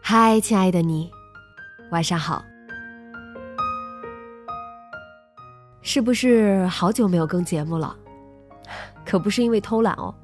嗨，亲爱的你，晚上好。是不是好久没有更节目了？可不是因为偷懒哦。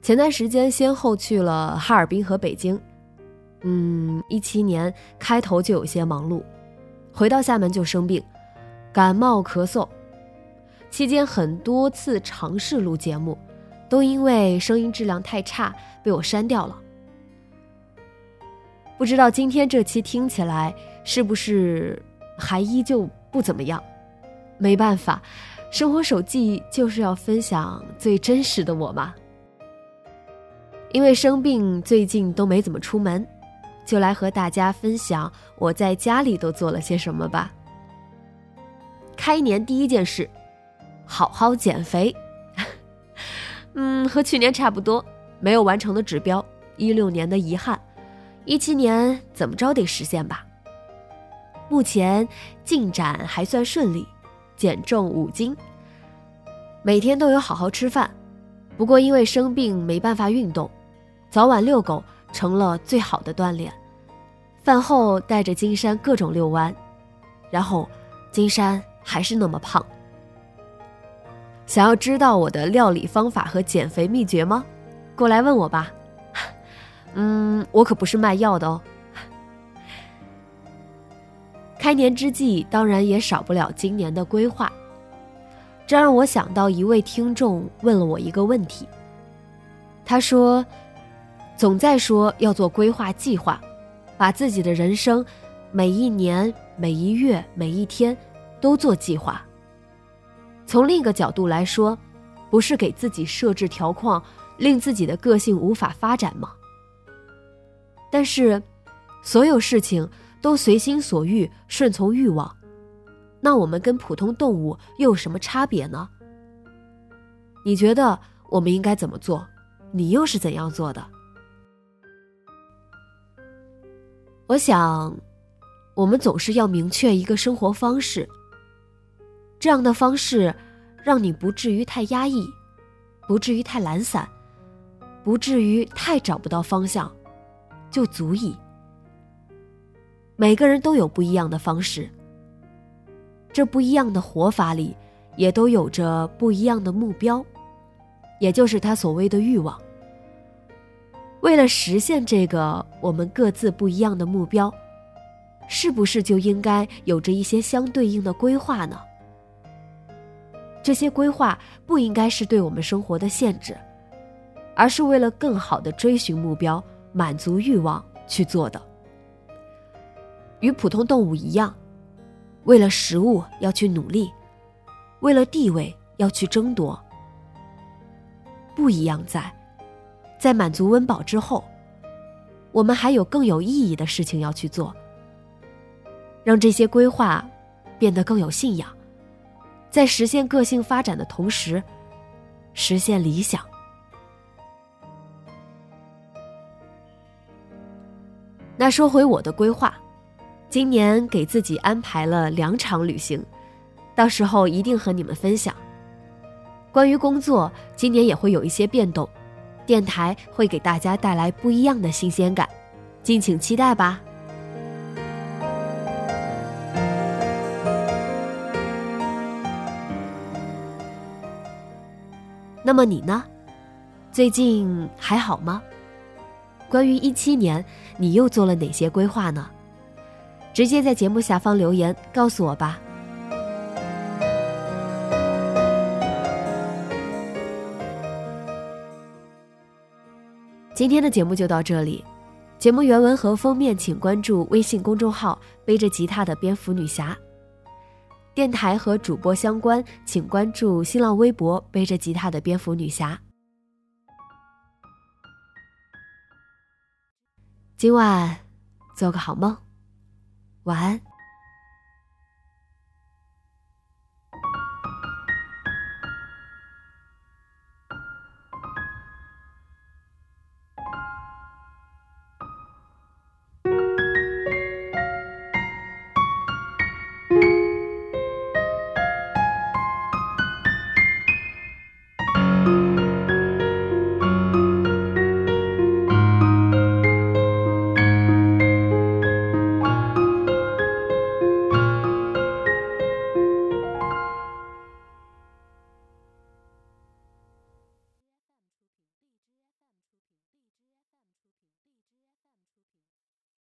前段时间先后去了哈尔滨和北京，嗯，一七年开头就有些忙碌，回到厦门就生病，感冒咳嗽，期间很多次尝试录节目，都因为声音质量太差被我删掉了。不知道今天这期听起来是不是还依旧不怎么样？没办法，生活手记就是要分享最真实的我嘛。因为生病，最近都没怎么出门，就来和大家分享我在家里都做了些什么吧。开年第一件事，好好减肥。嗯，和去年差不多，没有完成的指标，一六年的遗憾。一七年怎么着得实现吧？目前进展还算顺利，减重五斤。每天都有好好吃饭，不过因为生病没办法运动，早晚遛狗成了最好的锻炼。饭后带着金山各种遛弯，然后金山还是那么胖。想要知道我的料理方法和减肥秘诀吗？过来问我吧。嗯，我可不是卖药的哦。开年之际，当然也少不了今年的规划。这让我想到一位听众问了我一个问题。他说：“总在说要做规划计划，把自己的人生每一年、每一月、每一天都做计划。从另一个角度来说，不是给自己设置条框，令自己的个性无法发展吗？”但是，所有事情都随心所欲、顺从欲望，那我们跟普通动物又有什么差别呢？你觉得我们应该怎么做？你又是怎样做的？我想，我们总是要明确一个生活方式，这样的方式让你不至于太压抑，不至于太懒散，不至于太找不到方向。就足以。每个人都有不一样的方式，这不一样的活法里，也都有着不一样的目标，也就是他所谓的欲望。为了实现这个我们各自不一样的目标，是不是就应该有着一些相对应的规划呢？这些规划不应该是对我们生活的限制，而是为了更好的追寻目标。满足欲望去做的，与普通动物一样，为了食物要去努力，为了地位要去争夺。不一样在，在满足温饱之后，我们还有更有意义的事情要去做，让这些规划变得更有信仰，在实现个性发展的同时，实现理想。那说回我的规划，今年给自己安排了两场旅行，到时候一定和你们分享。关于工作，今年也会有一些变动，电台会给大家带来不一样的新鲜感，敬请期待吧。那么你呢？最近还好吗？关于一七年，你又做了哪些规划呢？直接在节目下方留言告诉我吧。今天的节目就到这里，节目原文和封面请关注微信公众号“背着吉他的蝙蝠女侠”。电台和主播相关，请关注新浪微博“背着吉他的蝙蝠女侠”。今晚做个好梦，晚安。